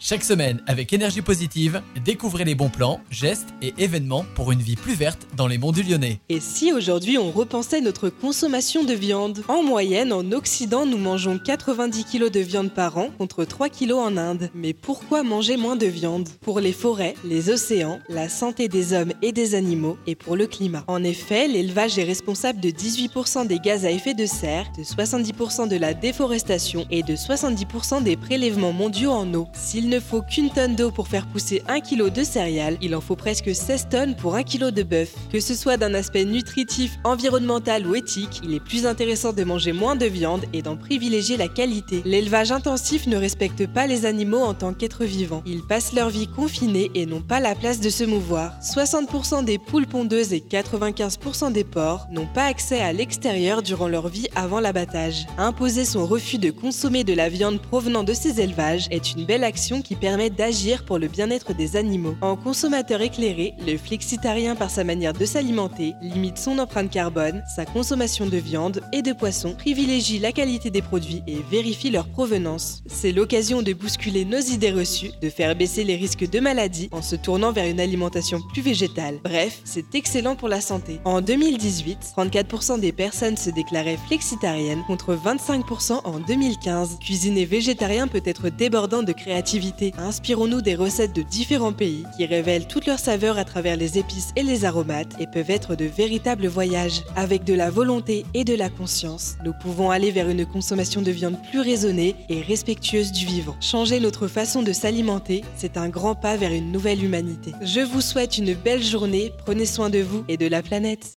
Chaque semaine, avec énergie positive, découvrez les bons plans, gestes et événements pour une vie plus verte dans les monts du Lyonnais. Et si aujourd'hui on repensait notre consommation de viande? En moyenne, en Occident, nous mangeons 90 kg de viande par an contre 3 kg en Inde. Mais pourquoi manger moins de viande? Pour les forêts, les océans, la santé des hommes et des animaux et pour le climat. En effet, l'élevage est responsable de 18% des gaz à effet de serre, de 70% de la déforestation et de 70% des prélèvements mondiaux en eau. Ne faut qu'une tonne d'eau pour faire pousser un kilo de céréales, il en faut presque 16 tonnes pour un kilo de bœuf. Que ce soit d'un aspect nutritif, environnemental ou éthique, il est plus intéressant de manger moins de viande et d'en privilégier la qualité. L'élevage intensif ne respecte pas les animaux en tant qu'êtres vivants. Ils passent leur vie confinés et n'ont pas la place de se mouvoir. 60% des poules pondeuses et 95% des porcs n'ont pas accès à l'extérieur durant leur vie avant l'abattage. Imposer son refus de consommer de la viande provenant de ces élevages est une belle action qui permet d'agir pour le bien-être des animaux. En consommateur éclairé, le flexitarien par sa manière de s'alimenter limite son empreinte carbone, sa consommation de viande et de poisson, privilégie la qualité des produits et vérifie leur provenance. C'est l'occasion de bousculer nos idées reçues, de faire baisser les risques de maladies en se tournant vers une alimentation plus végétale. Bref, c'est excellent pour la santé. En 2018, 34% des personnes se déclaraient flexitariennes contre 25% en 2015. Cuisiner végétarien peut être débordant de créativité Inspirons-nous des recettes de différents pays qui révèlent toutes leurs saveurs à travers les épices et les aromates et peuvent être de véritables voyages. Avec de la volonté et de la conscience, nous pouvons aller vers une consommation de viande plus raisonnée et respectueuse du vivant. Changer notre façon de s'alimenter, c'est un grand pas vers une nouvelle humanité. Je vous souhaite une belle journée, prenez soin de vous et de la planète.